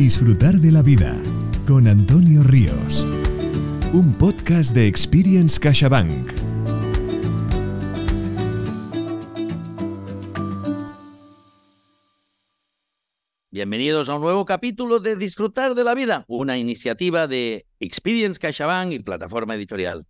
Disfrutar de la vida con Antonio Ríos. Un podcast de Experience CaixaBank. Bienvenidos a un nuevo capítulo de Disfrutar de la vida, una iniciativa de Experience CaixaBank y plataforma editorial.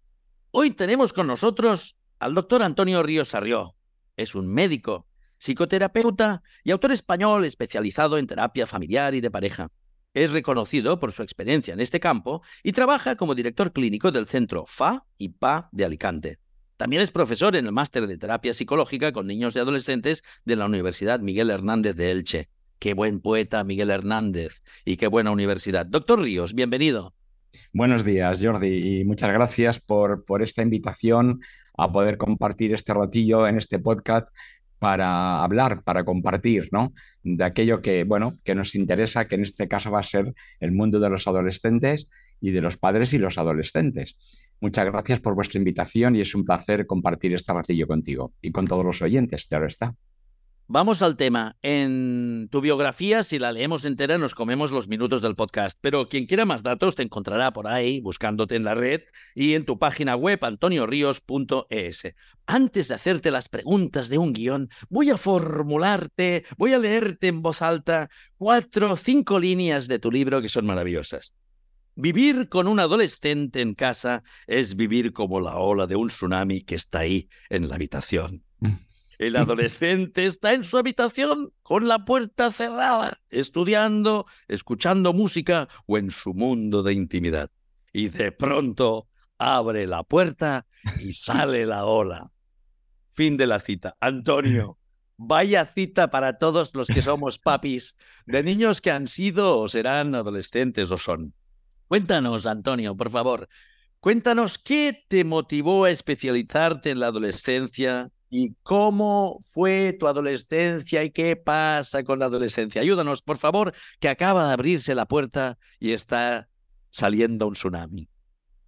Hoy tenemos con nosotros al doctor Antonio Ríos Sarrió. Es un médico, psicoterapeuta y autor español especializado en terapia familiar y de pareja. Es reconocido por su experiencia en este campo y trabaja como director clínico del centro FA y PA de Alicante. También es profesor en el máster de terapia psicológica con niños y adolescentes de la Universidad Miguel Hernández de Elche. Qué buen poeta Miguel Hernández y qué buena universidad. Doctor Ríos, bienvenido. Buenos días, Jordi, y muchas gracias por, esta invitación a poder compartir este ratillo en este podcast para hablar, para compartir, ¿no? De aquello que, bueno, que nos interesa, que en este caso va a ser el mundo de los adolescentes y de los padres y los adolescentes. Muchas gracias por vuestra invitación y es un placer compartir este ratillo contigo y con todos los oyentes, claro está. Vamos al tema. En tu biografía, si la leemos entera, nos comemos los minutos del podcast. Pero quien quiera más datos te encontrará por ahí, buscándote en la red y en tu página web antoniorios.es. Antes de hacerte las preguntas de un guion, voy a formularte, voy a leerte en voz alta cuatro o cinco líneas de tu libro que son maravillosas. Vivir con un adolescente en casa es vivir como la ola de un tsunami que está ahí en la habitación. El adolescente está en su habitación con la puerta cerrada, estudiando, escuchando música o en su mundo de intimidad. Y de pronto abre la puerta y sale la ola. Fin de la cita. Antonio, vaya cita para todos los que somos papis de niños que han sido o serán adolescentes o son. Cuéntanos, Antonio, por favor. Cuéntanos qué te motivó a especializarte en la adolescencia, ¿Y cómo fue tu adolescencia y qué pasa con la adolescencia? Ayúdanos, por favor, que acaba de abrirse la puerta y está saliendo un tsunami.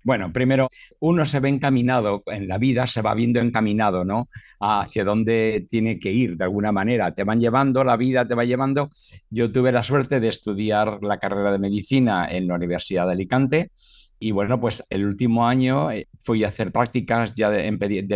Bueno, primero, uno se ve encaminado en la vida, se va viendo encaminado, ¿no? Hacia dónde tiene que ir, de alguna manera. Te van llevando, la vida te va llevando. Yo tuve la suerte de estudiar la carrera de medicina en la Universidad de Alicante y bueno, pues el último año eh, fui a hacer prácticas ya de,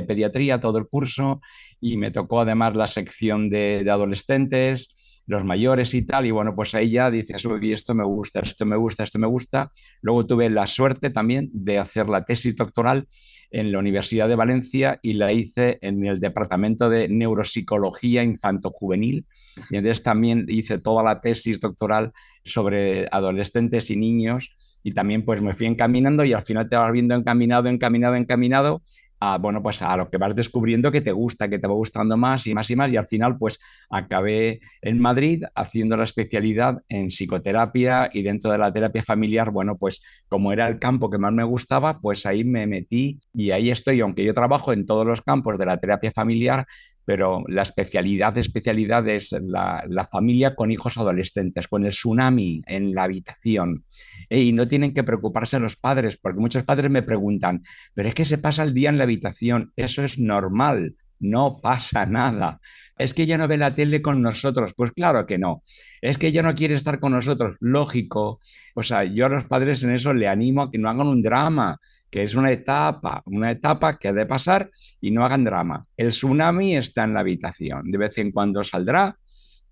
pediatría, todo el curso, y me tocó además la sección de, adolescentes, los mayores y tal, y bueno, pues ahí ya dices, uy, esto me gusta, esto me gusta, esto me gusta. Luego tuve la suerte también de hacer la tesis doctoral en la Universidad de Valencia y la hice en el Departamento de Neuropsicología Infanto-Juvenil. Y entonces también hice toda la tesis doctoral sobre adolescentes y niños y también pues me fui encaminando y al final te vas viendo encaminado, encaminado, encaminado a, bueno, pues a lo que vas descubriendo que te gusta, que te va gustando más y más y más. Y al final pues acabé en Madrid haciendo la especialidad en psicoterapia y dentro de la terapia familiar, bueno, pues como era el campo que más me gustaba, pues ahí me metí y ahí estoy, aunque yo trabajo en todos los campos de la terapia familiar, pero la especialidad de especialidad es la, familia con hijos adolescentes, con el tsunami en la habitación. Y no tienen que preocuparse los padres, porque muchos padres me preguntan, pero es que se pasa el día en la habitación, eso es normal, no pasa nada. Es que ella no ve la tele con nosotros. Pues claro que no. Es que ella no quiere estar con nosotros. Lógico. O sea, yo a los padres en eso le animo a que no hagan un drama que es una etapa, una etapa que ha de pasar y no hagan drama. El tsunami está en la habitación, de vez en cuando saldrá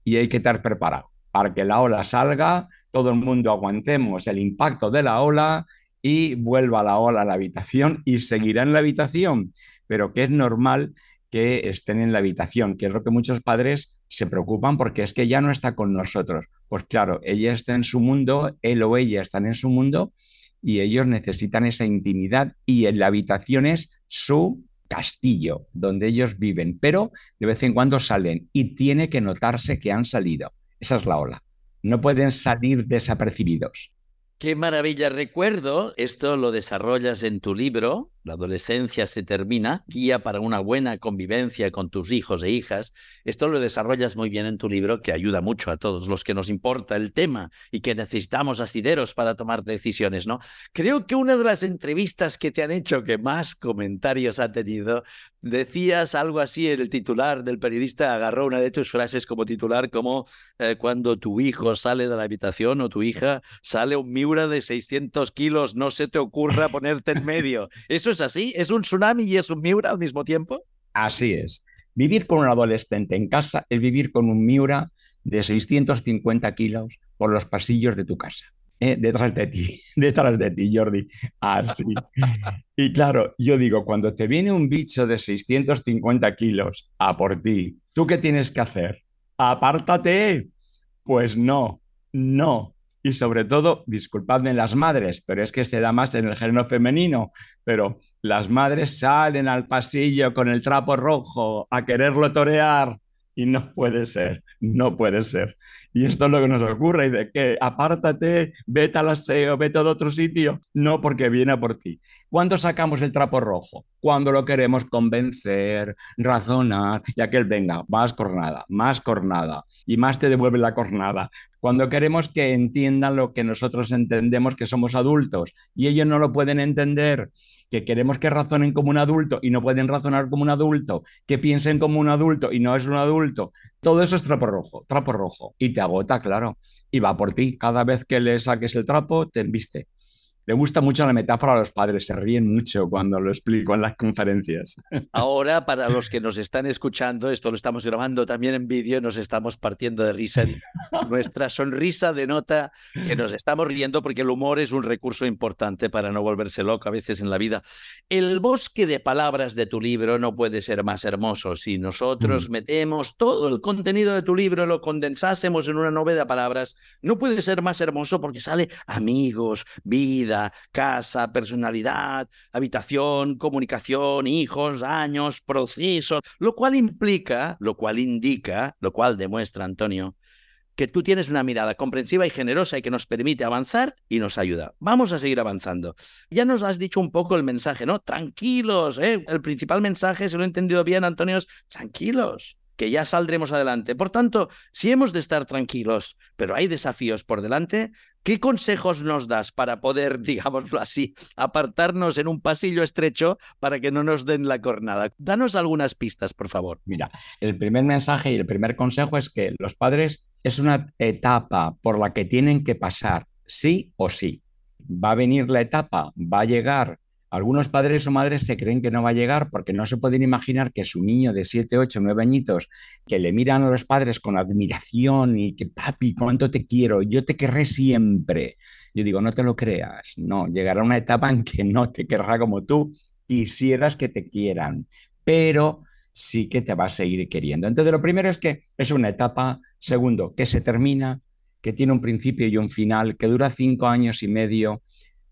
y hay que estar preparado para que la ola salga, todo el mundo aguantemos el impacto de la ola y vuelva la ola a la habitación y seguirá en la habitación, pero que es normal que estén en la habitación, que es lo que muchos padres se preocupan porque es que ya no está con nosotros. Pues claro, ella está en su mundo, él o ella están en su mundo y ellos necesitan esa intimidad y en la habitación es su castillo donde ellos viven, pero de vez en cuando salen y tiene que notarse que han salido. Esa es la ola. No pueden salir desapercibidos. Qué maravilla. Recuerdo, esto lo desarrollas en tu libro, la adolescencia se termina, guía para una buena convivencia con tus hijos e hijas. Esto lo desarrollas muy bien en tu libro, que ayuda mucho a todos los que nos importa el tema y que necesitamos asideros para tomar decisiones, ¿no? Creo que una de las entrevistas que te han hecho que más comentarios ha tenido, decías algo así en el titular del periodista, agarró una de tus frases como titular, como eh, cuando tu hijo sale de la habitación o tu hija sale un Miura de 600 kilos, no se te ocurra ponerte en medio. Eso es así? ¿Es un tsunami y es un Miura al mismo tiempo? Así es. Vivir con un adolescente en casa es vivir con un Miura de 650 kilos por los pasillos de tu casa. ¿eh? detrás de ti, detrás de ti, Jordi. Así. Y claro, yo digo, cuando te viene un bicho de 650 kilos a por ti, ¿tú qué tienes que hacer? Apártate. Pues no, no y sobre todo, disculpadme las madres, pero es que se da más en el género femenino, pero las madres salen al pasillo con el trapo rojo a quererlo torear y no puede ser, no puede ser. Y esto es lo que nos ocurre, y de que apártate, vete al aseo, vete a otro sitio, no porque viene por ti. ¿Cuándo sacamos el trapo rojo? Cuando lo queremos convencer, razonar, y aquel venga, más cornada, más cornada, y más te devuelve la cornada. Cuando queremos que entiendan lo que nosotros entendemos que somos adultos, y ellos no lo pueden entender, que queremos que razonen como un adulto y no pueden razonar como un adulto, que piensen como un adulto y no es un adulto, todo eso es trapo rojo, trapo rojo. Y te agota, claro. Y va por ti. Cada vez que le saques el trapo, te embiste. Le gusta mucho la metáfora a los padres, se ríen mucho cuando lo explico en las conferencias. Ahora, para los que nos están escuchando, esto lo estamos grabando también en vídeo, nos estamos partiendo de risa. Nuestra sonrisa denota que nos estamos riendo porque el humor es un recurso importante para no volverse loco a veces en la vida. El bosque de palabras de tu libro no puede ser más hermoso. Si nosotros mm. metemos todo el contenido de tu libro, lo condensásemos en una novela de palabras, no puede ser más hermoso porque sale amigos, vida casa, personalidad, habitación, comunicación, hijos, años, procesos, lo cual implica, lo cual indica, lo cual demuestra, Antonio, que tú tienes una mirada comprensiva y generosa y que nos permite avanzar y nos ayuda. Vamos a seguir avanzando. Ya nos has dicho un poco el mensaje, ¿no? Tranquilos, ¿eh? El principal mensaje, si lo he entendido bien, Antonio, es tranquilos que ya saldremos adelante. Por tanto, si hemos de estar tranquilos, pero hay desafíos por delante, ¿qué consejos nos das para poder, digámoslo así, apartarnos en un pasillo estrecho para que no nos den la cornada? Danos algunas pistas, por favor. Mira, el primer mensaje y el primer consejo es que los padres es una etapa por la que tienen que pasar, sí o sí. Va a venir la etapa, va a llegar algunos padres o madres se creen que no va a llegar porque no se pueden imaginar que su niño de 7, 8, 9 añitos, que le miran a los padres con admiración y que, papi, cuánto te quiero, yo te querré siempre. Yo digo, no te lo creas, no, llegará una etapa en que no te querrá como tú quisieras que te quieran, pero sí que te va a seguir queriendo. Entonces, lo primero es que es una etapa, segundo, que se termina, que tiene un principio y un final, que dura cinco años y medio,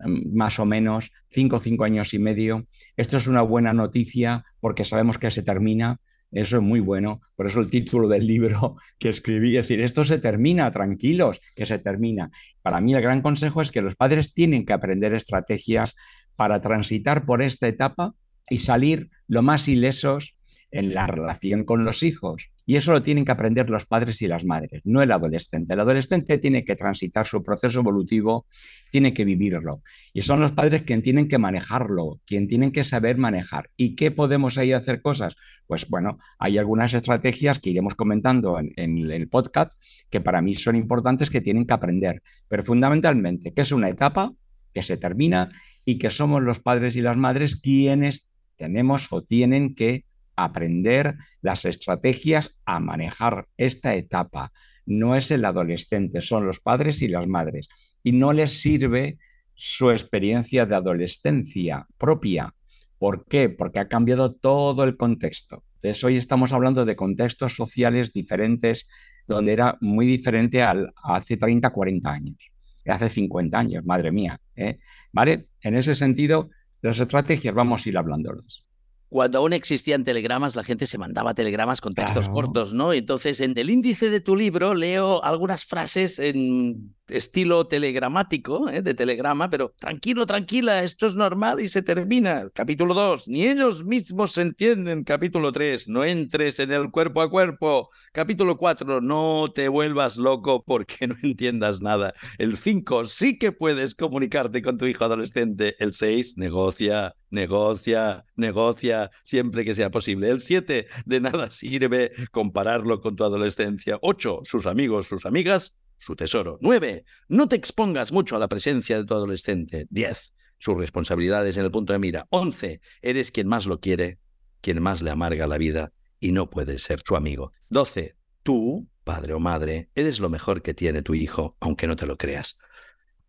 más o menos, cinco, cinco años y medio. Esto es una buena noticia porque sabemos que se termina. Eso es muy bueno. Por eso el título del libro que escribí, es decir, esto se termina, tranquilos, que se termina. Para mí el gran consejo es que los padres tienen que aprender estrategias para transitar por esta etapa y salir lo más ilesos en la relación con los hijos. Y eso lo tienen que aprender los padres y las madres, no el adolescente. El adolescente tiene que transitar su proceso evolutivo, tiene que vivirlo. Y son los padres quien tienen que manejarlo, quien tienen que saber manejar. ¿Y qué podemos ahí hacer cosas? Pues bueno, hay algunas estrategias que iremos comentando en, en el podcast que para mí son importantes que tienen que aprender. Pero fundamentalmente, que es una etapa que se termina y que somos los padres y las madres quienes tenemos o tienen que aprender las estrategias a manejar esta etapa. No es el adolescente, son los padres y las madres. Y no les sirve su experiencia de adolescencia propia. ¿Por qué? Porque ha cambiado todo el contexto. Entonces, hoy estamos hablando de contextos sociales diferentes, donde era muy diferente al, hace 30, 40 años, hace 50 años, madre mía. ¿eh? ¿Vale? En ese sentido, las estrategias vamos a ir hablándolas cuando aún existían telegramas, la gente se mandaba telegramas con textos cortos, ¿no? Entonces, en el índice de tu libro leo algunas frases en estilo telegramático, ¿eh? de telegrama, pero tranquilo, tranquila, esto es normal y se termina. Capítulo 2, ni ellos mismos se entienden. Capítulo 3, no entres en el cuerpo a cuerpo. Capítulo 4, no te vuelvas loco porque no entiendas nada. El 5, sí que puedes comunicarte con tu hijo adolescente. El 6, negocia, negocia, negocia, siempre que sea posible. El 7, de nada sirve compararlo con tu adolescencia. 8, sus amigos, sus amigas su tesoro. 9. No te expongas mucho a la presencia de tu adolescente. 10. Sus responsabilidades en el punto de mira. 11. Eres quien más lo quiere, quien más le amarga la vida y no puedes ser su amigo. 12. Tú, padre o madre, eres lo mejor que tiene tu hijo, aunque no te lo creas.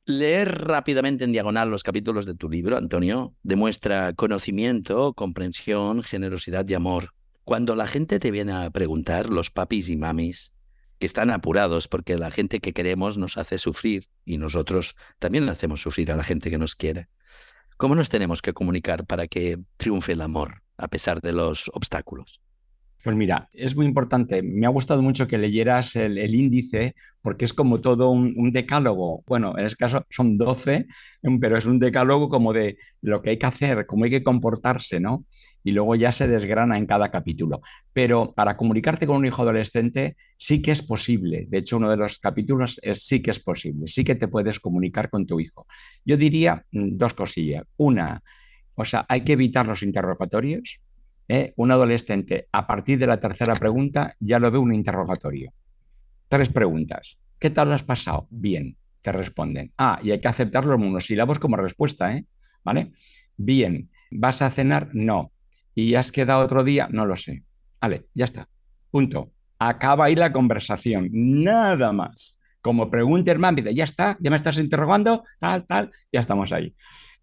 Leer rápidamente en diagonal los capítulos de tu libro, Antonio, demuestra conocimiento, comprensión, generosidad y amor. Cuando la gente te viene a preguntar, los papis y mamis, que están apurados porque la gente que queremos nos hace sufrir y nosotros también hacemos sufrir a la gente que nos quiere. ¿Cómo nos tenemos que comunicar para que triunfe el amor a pesar de los obstáculos? Pues mira, es muy importante. Me ha gustado mucho que leyeras el, índice porque es como todo un, decálogo. Bueno, en este caso son 12, pero es un decálogo como de lo que hay que hacer, cómo hay que comportarse, ¿no? Y luego ya se desgrana en cada capítulo. Pero para comunicarte con un hijo adolescente sí que es posible. De hecho, uno de los capítulos es sí que es posible. Sí que te puedes comunicar con tu hijo. Yo diría mm, dos cosillas. Una, o sea, hay que evitar los interrogatorios ¿eh? un adolescente a partir de la tercera pregunta ya lo ve un interrogatorio. Tres preguntas. ¿Qué tal lo has pasado? Bien, te responden. Ah, y hay que aceptar los monosílabos como respuesta, ¿eh? ¿Vale? Bien. ¿Vas a cenar? No. ¿Y has quedado otro día? No lo sé. Vale, ya está. Punto. Acaba ahí la conversación. Nada más. Como pregunta, hermano, dice, ya está, ya me estás interrogando, tal, tal, ya estamos ahí.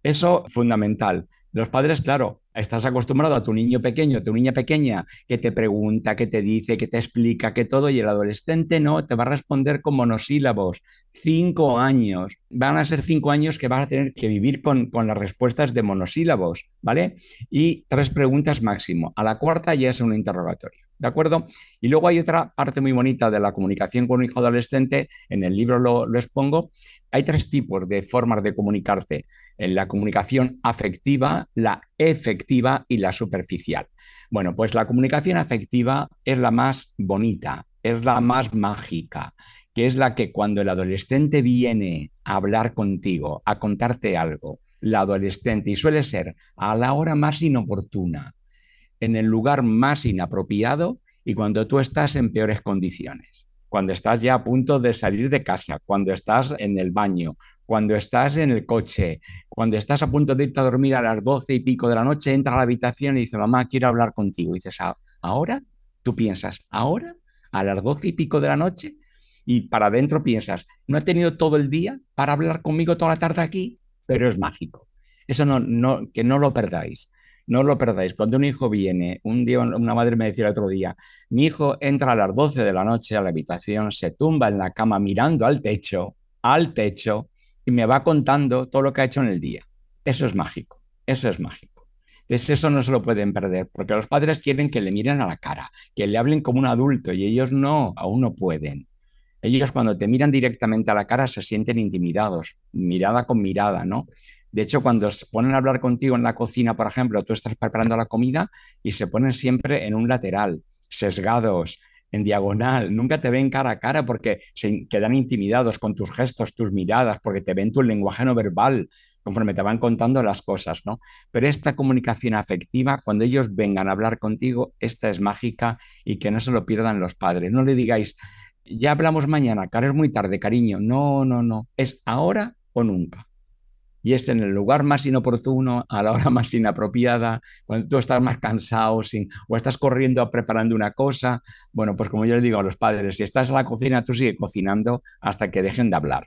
Eso fundamental. Los padres, claro, estás acostumbrado a tu niño pequeño, a tu niña pequeña, que te pregunta, que te dice, que te explica, que todo, y el adolescente no, te va a responder con monosílabos. Cinco años. Van a ser cinco años que vas a tener que vivir con, con las respuestas de monosílabos, ¿vale? Y tres preguntas máximo. A la cuarta ya es un interrogatorio. ¿De acuerdo? Y luego hay otra parte muy bonita de la comunicación con un hijo adolescente, en el libro lo, lo expongo. Hay tres tipos de formas de comunicarte. En la comunicación afectiva, la efectiva y la superficial. Bueno, pues la comunicación afectiva es la más bonita, es la más mágica, que es la que cuando el adolescente viene a hablar contigo, a contarte algo, la adolescente, y suele ser a la hora más inoportuna, en el lugar más inapropiado y cuando tú estás en peores condiciones, cuando estás ya a punto de salir de casa, cuando estás en el baño, cuando estás en el coche, cuando estás a punto de irte a dormir a las doce y pico de la noche, entra a la habitación y dice, mamá, quiero hablar contigo. Y dices, ¿ahora? Tú piensas, ¿ahora? ¿A las doce y pico de la noche? Y para adentro piensas, no he tenido todo el día para hablar conmigo toda la tarde aquí, pero es mágico. Eso no, no, que no lo perdáis. No lo perdáis. Cuando un hijo viene, un día una madre me decía el otro día, mi hijo entra a las 12 de la noche a la habitación, se tumba en la cama mirando al techo, al techo, y me va contando todo lo que ha hecho en el día. Eso es mágico, eso es mágico. Entonces eso no se lo pueden perder, porque los padres quieren que le miren a la cara, que le hablen como un adulto, y ellos no, aún no pueden. Ellos cuando te miran directamente a la cara se sienten intimidados, mirada con mirada, ¿no? De hecho, cuando se ponen a hablar contigo en la cocina, por ejemplo, tú estás preparando la comida y se ponen siempre en un lateral, sesgados, en diagonal, nunca te ven cara a cara porque se quedan intimidados con tus gestos, tus miradas, porque te ven tu lenguaje no verbal conforme te van contando las cosas, ¿no? Pero esta comunicación afectiva, cuando ellos vengan a hablar contigo, esta es mágica y que no se lo pierdan los padres. No le digáis, ya hablamos mañana, cara es muy tarde, cariño. No, no, no. Es ahora o nunca y es en el lugar más inoportuno, a la hora más inapropiada, cuando tú estás más cansado o estás corriendo preparando una cosa. Bueno, pues como yo le digo a los padres, si estás en la cocina, tú sigue cocinando hasta que dejen de hablar.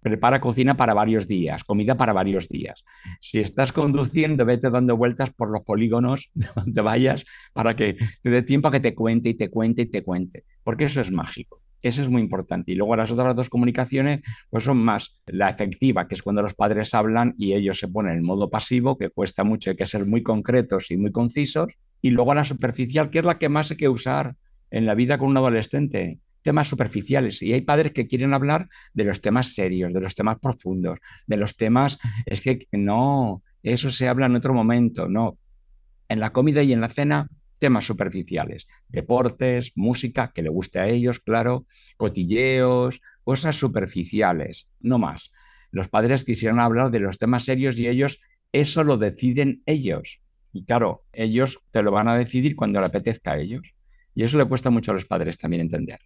Prepara cocina para varios días, comida para varios días. Si estás conduciendo, vete dando vueltas por los polígonos donde vayas para que te dé tiempo a que te cuente y te cuente y te cuente, porque eso es mágico. Eso es muy importante. Y luego las otras dos comunicaciones pues son más la efectiva, que es cuando los padres hablan y ellos se ponen en modo pasivo, que cuesta mucho, hay que ser muy concretos y muy concisos. Y luego la superficial, que es la que más hay que usar en la vida con un adolescente, temas superficiales y hay padres que quieren hablar de los temas serios, de los temas profundos, de los temas, es que no, eso se habla en otro momento, no. En la comida y en la cena, temas superficiales, deportes, música, que le guste a ellos, claro, cotilleos, cosas superficiales, no más. Los padres quisieran hablar de los temas serios y ellos eso lo deciden ellos. Y claro, ellos te lo van a decidir cuando le apetezca a ellos. Y eso le cuesta mucho a los padres también entender.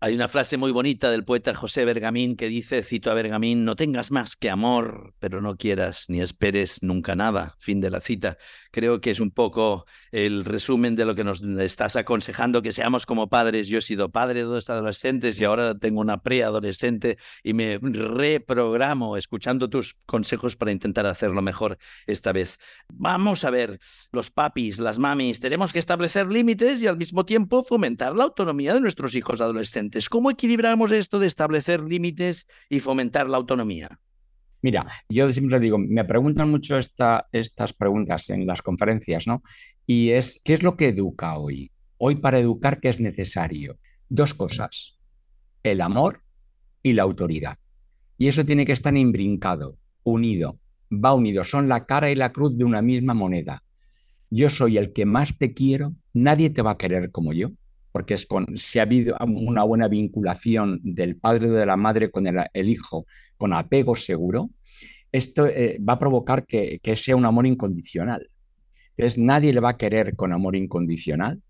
Hay una frase muy bonita del poeta José Bergamín que dice, cito a Bergamín, no tengas más que amor, pero no quieras ni esperes nunca nada. Fin de la cita. Creo que es un poco el resumen de lo que nos estás aconsejando, que seamos como padres. Yo he sido padre de dos adolescentes y ahora tengo una preadolescente y me reprogramo escuchando tus consejos para intentar hacerlo mejor esta vez. Vamos a ver, los papis, las mamis, tenemos que establecer límites y al mismo tiempo fomentar la autonomía de nuestros hijos adolescentes. ¿Cómo equilibramos esto de establecer límites y fomentar la autonomía? Mira, yo siempre digo, me preguntan mucho estas preguntas en las conferencias, ¿no? Y es, ¿qué es lo que educa hoy? Hoy para educar, ¿qué es necesario? Dos cosas, el amor y la autoridad. Y eso tiene que estar imbrincado, unido, va unido, son la cara y la cruz de una misma moneda. Yo soy el que más te quiero, nadie te va a querer como yo porque es con, si ha habido una buena vinculación del padre o de la madre con el, hijo, con apego seguro, esto eh, va a provocar que, que, sea un amor incondicional. Entonces, nadie le va a querer con amor incondicional.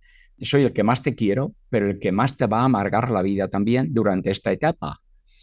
Soy el que más te quiero, pero el que más te va a amargar la vida también durante esta etapa.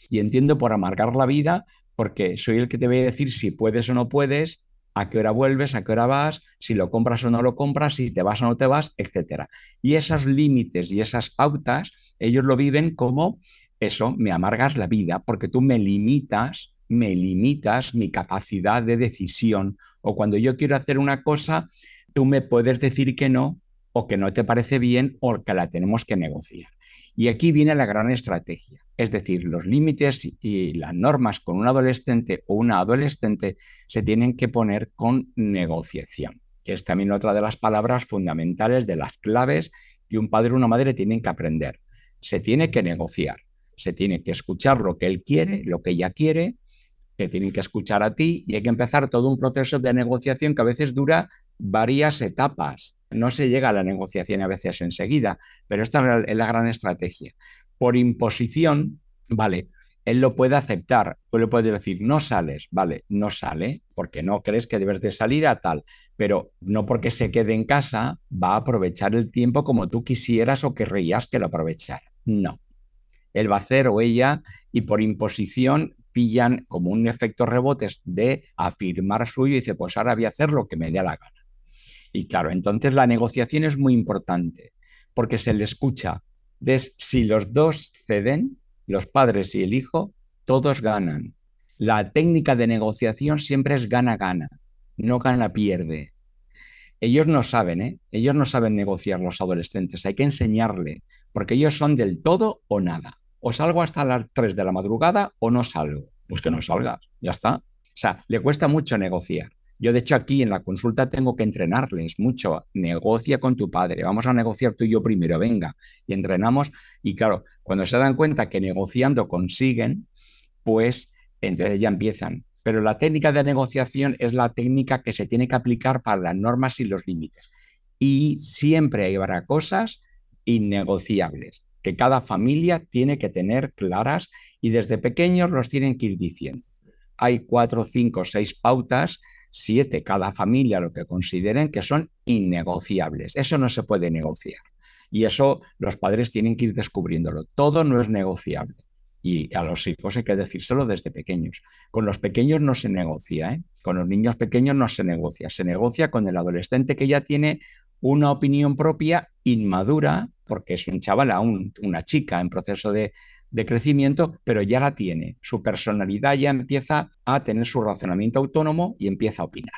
Y entiendo por amargar la vida porque soy el que te voy a decir si puedes o no puedes, a qué hora vuelves, a qué hora vas, si lo compras o no lo compras, si te vas o no te vas, etc. Y esos límites y esas pautas, ellos lo viven como eso, me amargas la vida porque tú me limitas, me limitas mi capacidad de decisión. O cuando yo quiero hacer una cosa, tú me puedes decir que no o que no te parece bien o que la tenemos que negociar. Y aquí viene la gran estrategia, es decir, los límites y las normas con un adolescente o una adolescente se tienen que poner con negociación, que es también otra de las palabras fundamentales de las claves que un padre o una madre tienen que aprender. Se tiene que negociar, se tiene que escuchar lo que él quiere, lo que ella quiere, que tienen que escuchar a ti y hay que empezar todo un proceso de negociación que a veces dura varias etapas no se llega a la negociación a veces enseguida, pero esta es la gran estrategia. Por imposición, vale, él lo puede aceptar, tú le puedes decir, no sales, vale, no sale, porque no crees que debes de salir a tal, pero no porque se quede en casa va a aprovechar el tiempo como tú quisieras o querrías que lo aprovechara. No. Él va a hacer o ella y por imposición pillan como un efecto rebotes de afirmar suyo y dice, pues ahora voy a hacer lo que me dé la gana. Y claro, entonces la negociación es muy importante porque se le escucha. si los dos ceden, los padres y el hijo, todos ganan. La técnica de negociación siempre es gana-gana, no gana-pierde. Ellos no saben, ¿eh? Ellos no saben negociar los adolescentes, hay que enseñarle, porque ellos son del todo o nada. O salgo hasta las 3 de la madrugada o no salgo. Pues que no salgas, ya está. O sea, le cuesta mucho negociar. Yo, de hecho, aquí en la consulta tengo que entrenarles mucho. Negocia con tu padre, vamos a negociar tú y yo primero, venga. Y entrenamos. Y claro, cuando se dan cuenta que negociando consiguen, pues entonces ya empiezan. Pero la técnica de negociación es la técnica que se tiene que aplicar para las normas y los límites. Y siempre habrá cosas innegociables que cada familia tiene que tener claras y desde pequeños los tienen que ir diciendo. Hay cuatro, cinco, seis pautas siete cada familia lo que consideren que son innegociables. Eso no se puede negociar. Y eso los padres tienen que ir descubriéndolo. Todo no es negociable. Y a los hijos hay que decírselo desde pequeños. Con los pequeños no se negocia, ¿eh? con los niños pequeños no se negocia. Se negocia con el adolescente que ya tiene una opinión propia inmadura, porque es un chaval, una chica en proceso de, de crecimiento, pero ya la tiene. Su personalidad ya empieza a tener su razonamiento autónomo y empieza a opinar.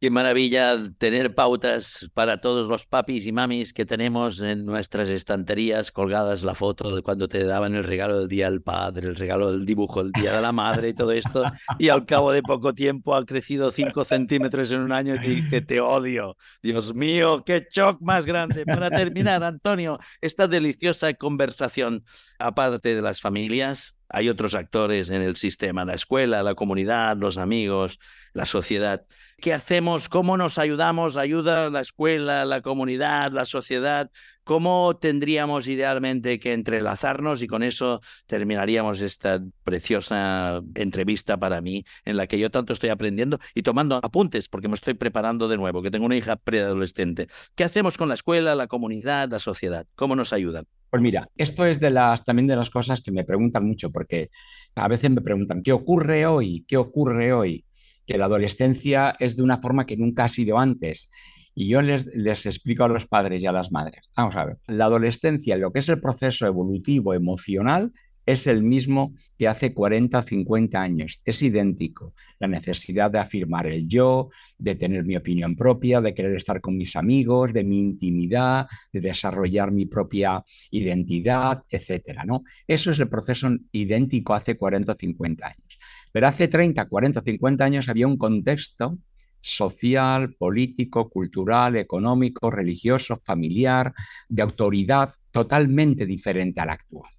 Qué maravilla tener pautas para todos los papis y mamis que tenemos en nuestras estanterías colgadas la foto de cuando te daban el regalo del día del padre, el regalo del dibujo del día de la madre y todo esto. Y al cabo de poco tiempo ha crecido 5 centímetros en un año y te dije, te odio. Dios mío, qué shock más grande. Para terminar, Antonio, esta deliciosa conversación, aparte de las familias, hay otros actores en el sistema, la escuela, la comunidad, los amigos, la sociedad. ¿Qué hacemos? ¿Cómo nos ayudamos? ¿Ayuda la escuela, la comunidad, la sociedad? ¿Cómo tendríamos idealmente que entrelazarnos? Y con eso terminaríamos esta preciosa entrevista para mí, en la que yo tanto estoy aprendiendo y tomando apuntes, porque me estoy preparando de nuevo, que tengo una hija preadolescente. ¿Qué hacemos con la escuela, la comunidad, la sociedad? ¿Cómo nos ayudan? Pues mira, esto es de las, también de las cosas que me preguntan mucho, porque a veces me preguntan, ¿qué ocurre hoy? ¿Qué ocurre hoy? Que la adolescencia es de una forma que nunca ha sido antes. Y yo les, les explico a los padres y a las madres. Vamos a ver, la adolescencia, lo que es el proceso evolutivo emocional, es el mismo que hace 40, 50 años, es idéntico. La necesidad de afirmar el yo, de tener mi opinión propia, de querer estar con mis amigos, de mi intimidad, de desarrollar mi propia identidad, etcétera, ¿no? Eso es el proceso idéntico hace 40 o 50 años. Pero hace 30, 40, 50 años había un contexto social, político, cultural, económico, religioso, familiar, de autoridad totalmente diferente al actual.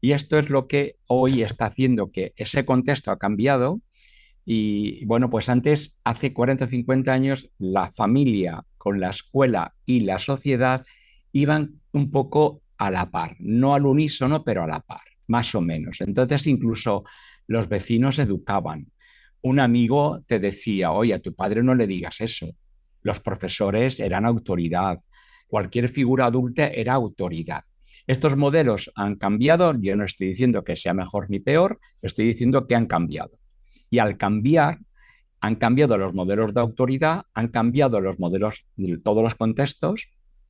Y esto es lo que hoy está haciendo que ese contexto ha cambiado. Y bueno, pues antes, hace 40 o 50 años, la familia con la escuela y la sociedad iban un poco a la par, no al unísono, pero a la par, más o menos. Entonces, incluso los vecinos educaban. Un amigo te decía, oye, a tu padre no le digas eso. Los profesores eran autoridad. Cualquier figura adulta era autoridad. Estos modelos han cambiado, yo no estoy diciendo que sea mejor ni peor, estoy diciendo que han cambiado. Y al cambiar, han cambiado los modelos de autoridad, han cambiado los modelos de todos los contextos,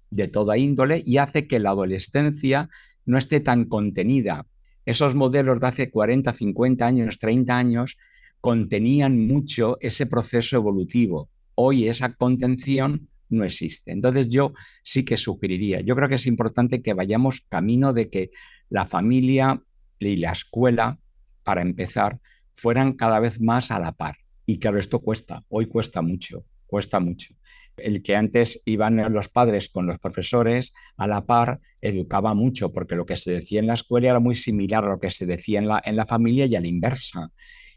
de toda índole, y hace que la adolescencia no esté tan contenida. Esos modelos de hace 40, 50 años, 30 años, contenían mucho ese proceso evolutivo. Hoy esa contención no existe. Entonces yo sí que sugeriría, yo creo que es importante que vayamos camino de que la familia y la escuela, para empezar, fueran cada vez más a la par. Y claro, esto cuesta, hoy cuesta mucho, cuesta mucho. El que antes iban los padres con los profesores a la par educaba mucho, porque lo que se decía en la escuela era muy similar a lo que se decía en la, en la familia y a la inversa.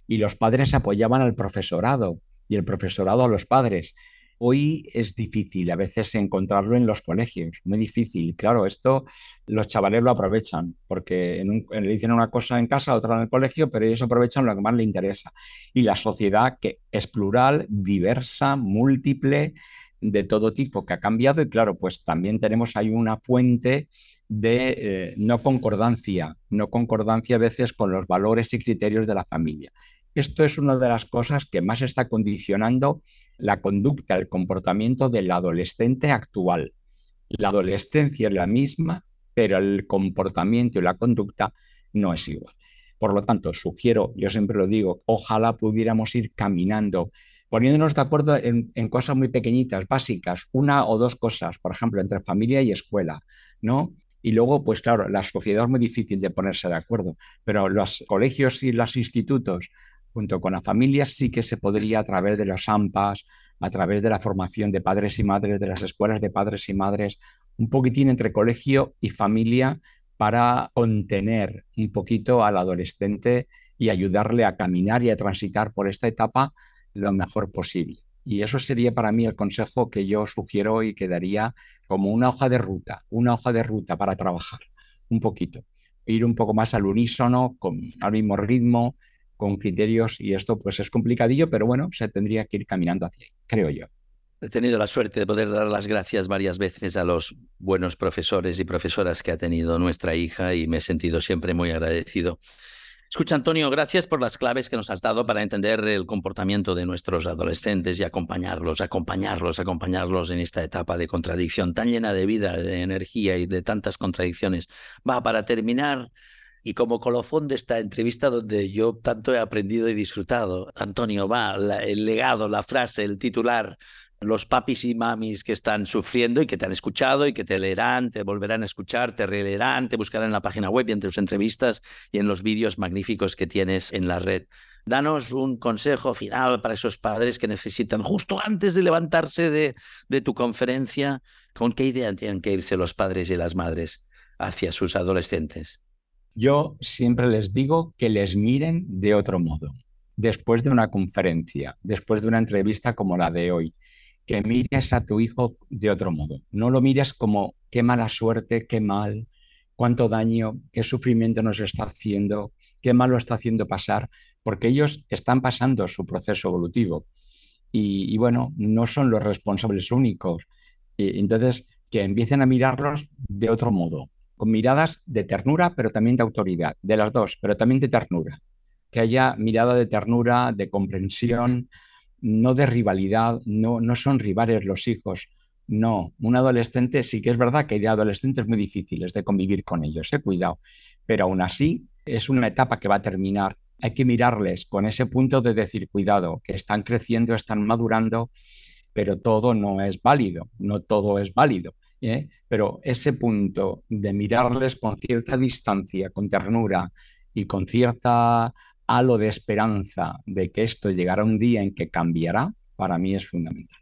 Y los padres apoyaban al profesorado y el profesorado a los padres. Hoy es difícil a veces encontrarlo en los colegios, muy difícil. Claro, esto los chavales lo aprovechan porque le dicen una cosa en casa, otra en el colegio, pero ellos aprovechan lo que más les interesa. Y la sociedad que es plural, diversa, múltiple, de todo tipo, que ha cambiado y claro, pues también tenemos ahí una fuente de eh, no concordancia, no concordancia a veces con los valores y criterios de la familia. Esto es una de las cosas que más está condicionando la conducta, el comportamiento del adolescente actual. La adolescencia es la misma, pero el comportamiento y la conducta no es igual. Por lo tanto, sugiero, yo siempre lo digo, ojalá pudiéramos ir caminando, poniéndonos de acuerdo en, cosas muy pequeñitas, básicas, una o dos cosas, por ejemplo, entre familia y escuela, ¿no? Y luego, pues claro, la sociedad es muy difícil de ponerse de acuerdo, pero los colegios y los institutos junto con la familia sí que se podría a través de los AMPAs, a través de la formación de padres y madres, de las escuelas de padres y madres, un poquitín entre colegio y familia para contener un poquito al adolescente y ayudarle a caminar y a transitar por esta etapa lo mejor posible. Y eso sería para mí el consejo que yo sugiero y que daría como una hoja de ruta, una hoja de ruta para trabajar un poquito, ir un poco más al unísono, con, al mismo ritmo, con criterios y esto pues es complicadillo, pero bueno, se tendría que ir caminando hacia ahí, creo yo. He tenido la suerte de poder dar las gracias varias veces a los buenos profesores y profesoras que ha tenido nuestra hija y me he sentido siempre muy agradecido. Escucha, Antonio, gracias por las claves que nos has dado para entender el comportamiento de nuestros adolescentes y acompañarlos, acompañarlos, acompañarlos en esta etapa de contradicción tan llena de vida, de energía y de tantas contradicciones. Va, para terminar, Y como colofón de esta entrevista donde yo tanto he aprendido y disfrutado, Antonio, va el legado, la frase, el titular, los papis y mamis que están sufriendo y que te han escuchado y que te leerán, te volverán a escuchar, te releerán, te buscarán en la página web y en tus entrevistas y en los vídeos magníficos que tienes en la red. Danos un consejo final para esos padres que necesitan, justo antes de levantarse de, de tu conferencia, ¿con qué idea tienen que irse los padres y las madres hacia sus adolescentes? Yo siempre les digo que les miren de otro modo, después de una conferencia, después de una entrevista como la de hoy que mires a tu hijo de otro modo. No lo mires como qué mala suerte, qué mal, cuánto daño, qué sufrimiento nos está haciendo, qué mal lo está haciendo pasar, porque ellos están pasando su proceso evolutivo. Y, bueno, no son los responsables únicos. Y, entonces, que empiecen a mirarlos de otro modo, con miradas de ternura, pero también de autoridad, de las dos, pero también de ternura. Que haya mirada de ternura, de comprensión, no de rivalidad, no, no son rivales los hijos. No, un adolescente sí que es verdad que hay adolescentes muy difíciles de convivir con ellos, eh, cuidado, pero aún así es una etapa que va a terminar. Hay que mirarles con ese punto de decir, cuidado, que están creciendo, están madurando, pero todo no es válido, no todo es válido. ¿Eh? Pero ese punto de mirarles con cierta distancia, con ternura y con cierta halo de esperanza de que esto llegará un día en que cambiará, para mí es fundamental.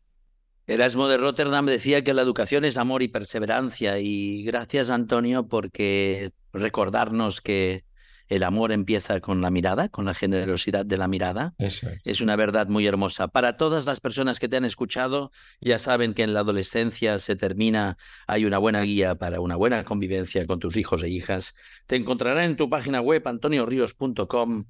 Erasmo de Rotterdam decía que la educación es amor y perseverancia y gracias Antonio porque recordarnos que el amor empieza con la mirada, con la generosidad de la mirada. Eso es. una verdad muy hermosa. Para todas las personas que te han escuchado, ya saben que en la adolescencia se termina, hay una buena guía para una buena convivencia con tus hijos e hijas. Te encontrarán en tu página web antoniorios.com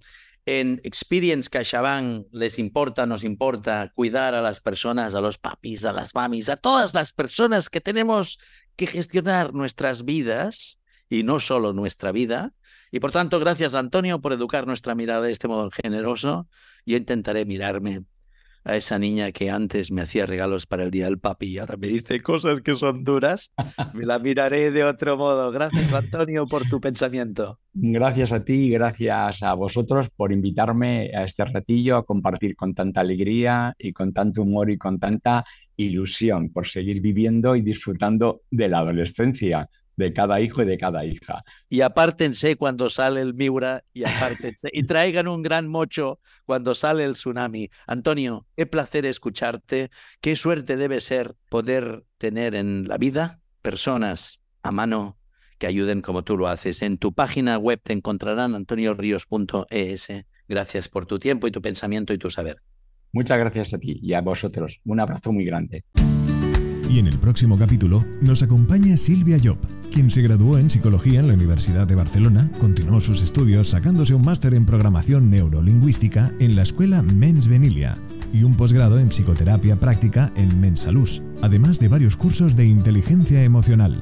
en Experience CaixaBank les importa, nos importa cuidar a las personas, a los papis, a las mamis, a todas las personas que tenemos que gestionar nuestras vidas y no solo nuestra vida. Y por tanto, gracias Antonio por educar nuestra mirada de este modo generoso. Yo intentaré mirarme a esa niña que antes me hacía regalos para el Día del Papi y ahora me dice cosas que son duras, me la miraré de otro modo. Gracias, Antonio, por tu pensamiento. Gracias a ti y gracias a vosotros por invitarme a este ratillo a compartir con tanta alegría y con tanto humor y con tanta ilusión por seguir viviendo y disfrutando de la adolescencia de cada hijo y de cada hija. Y apártense cuando sale el Miura y apártense y traigan un gran mocho cuando sale el tsunami. Antonio, qué placer escucharte, qué suerte debe ser poder tener en la vida personas a mano que ayuden como tú lo haces. En tu página web te encontrarán antoniorios.es. Gracias por tu tiempo y tu pensamiento y tu saber. Muchas gracias a ti y a vosotros. Un abrazo muy grande. Y en el próximo capítulo nos acompaña Silvia Job, quien se graduó en psicología en la Universidad de Barcelona, continuó sus estudios sacándose un máster en programación neurolingüística en la escuela Mens Venilia y un posgrado en psicoterapia práctica en Mensalus, además de varios cursos de inteligencia emocional.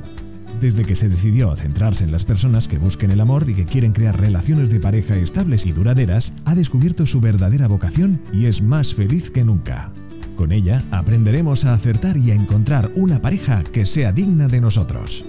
Desde que se decidió a centrarse en las personas que busquen el amor y que quieren crear relaciones de pareja estables y duraderas, ha descubierto su verdadera vocación y es más feliz que nunca. Con ella aprenderemos a acertar y a encontrar una pareja que sea digna de nosotros.